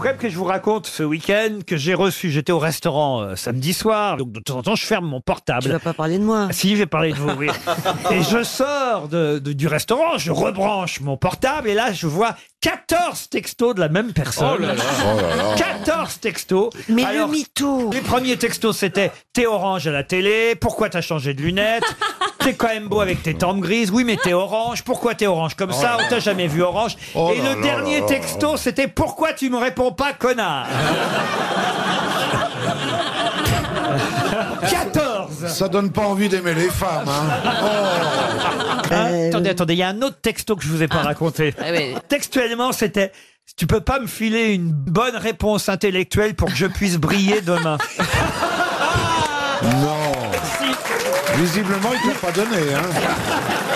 faut quand même que je vous raconte ce week-end que j'ai reçu. J'étais au restaurant euh, samedi soir, donc de temps en temps, je ferme mon portable. Tu vas pas parler de moi. Si, je vais parler de vous, oui. et je sors de, de- du restaurant, je rebranche mon portable, et là, je vois 14 textos de la même personne. Oh là là. Oh là là. 14 textos. Mais Alors, le mytho les premiers textos, c'était T'es orange à la télé, pourquoi t'as changé de lunettes? T'es quand même beau avec tes tempes grises, oui, mais t'es orange, pourquoi t'es orange comme ça On t'a jamais vu orange. Oh Et là le là dernier là texto, c'était Pourquoi tu me réponds pas, connard 14 Ça donne pas envie d'aimer les femmes. Hein. Hein Euh, Attendez, attendez, il y a un autre texto que je vous ai pas raconté. Ah. Textuellement, c'était Tu peux pas me filer une bonne réponse intellectuelle pour que je puisse briller demain. Non. Visiblement, il ne t'a pas donné. Hein.